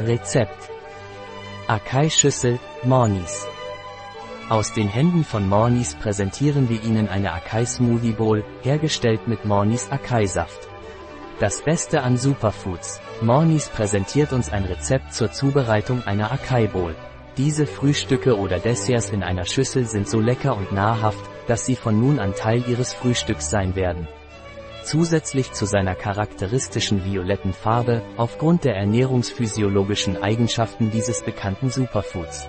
Rezept. Akai-Schüssel, Mornis. Aus den Händen von Mornis präsentieren wir Ihnen eine Akai Smoothie Bowl, hergestellt mit Mornis Akai-Saft. Das Beste an Superfoods. Mornis präsentiert uns ein Rezept zur Zubereitung einer Akai Bowl. Diese Frühstücke oder Desserts in einer Schüssel sind so lecker und nahrhaft, dass sie von nun an Teil Ihres Frühstücks sein werden. Zusätzlich zu seiner charakteristischen violetten Farbe, aufgrund der ernährungsphysiologischen Eigenschaften dieses bekannten Superfoods.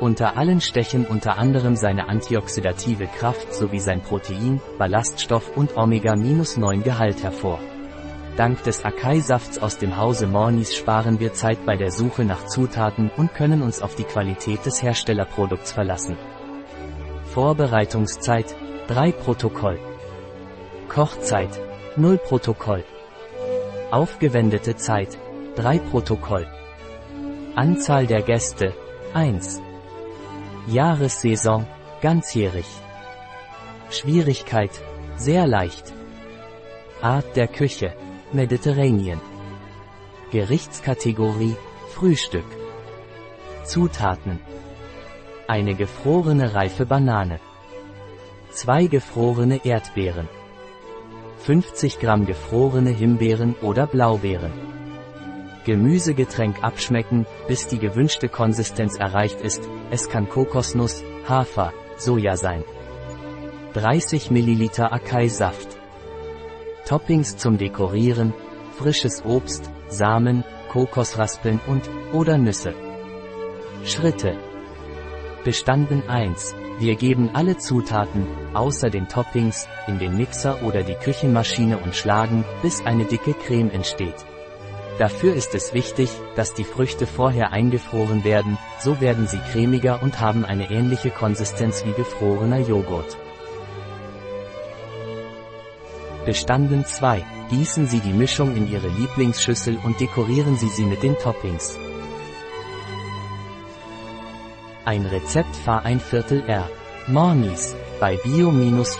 Unter allen stechen unter anderem seine antioxidative Kraft sowie sein Protein, Ballaststoff und Omega-9-Gehalt hervor. Dank des Akai-Safts aus dem Hause Mornis sparen wir Zeit bei der Suche nach Zutaten und können uns auf die Qualität des Herstellerprodukts verlassen. Vorbereitungszeit 3 Protokoll Kochzeit 0 Protokoll. Aufgewendete Zeit 3 Protokoll. Anzahl der Gäste 1. Jahressaison ganzjährig. Schwierigkeit sehr leicht. Art der Küche Mediterranean. Gerichtskategorie Frühstück. Zutaten. Eine gefrorene reife Banane. Zwei gefrorene Erdbeeren. 50 Gramm gefrorene Himbeeren oder Blaubeeren. Gemüsegetränk abschmecken, bis die gewünschte Konsistenz erreicht ist, es kann Kokosnuss, Hafer, Soja sein. 30 ml Akai-Saft. Toppings zum Dekorieren, frisches Obst, Samen, Kokosraspeln und oder Nüsse. Schritte. Bestanden 1. Wir geben alle Zutaten, außer den Toppings, in den Mixer oder die Küchenmaschine und schlagen, bis eine dicke Creme entsteht. Dafür ist es wichtig, dass die Früchte vorher eingefroren werden, so werden sie cremiger und haben eine ähnliche Konsistenz wie gefrorener Joghurt. Bestanden 2. Gießen Sie die Mischung in Ihre Lieblingsschüssel und dekorieren Sie sie mit den Toppings. Ein Rezept Fahr ein Viertel R. Mornis bei bio-pharma.es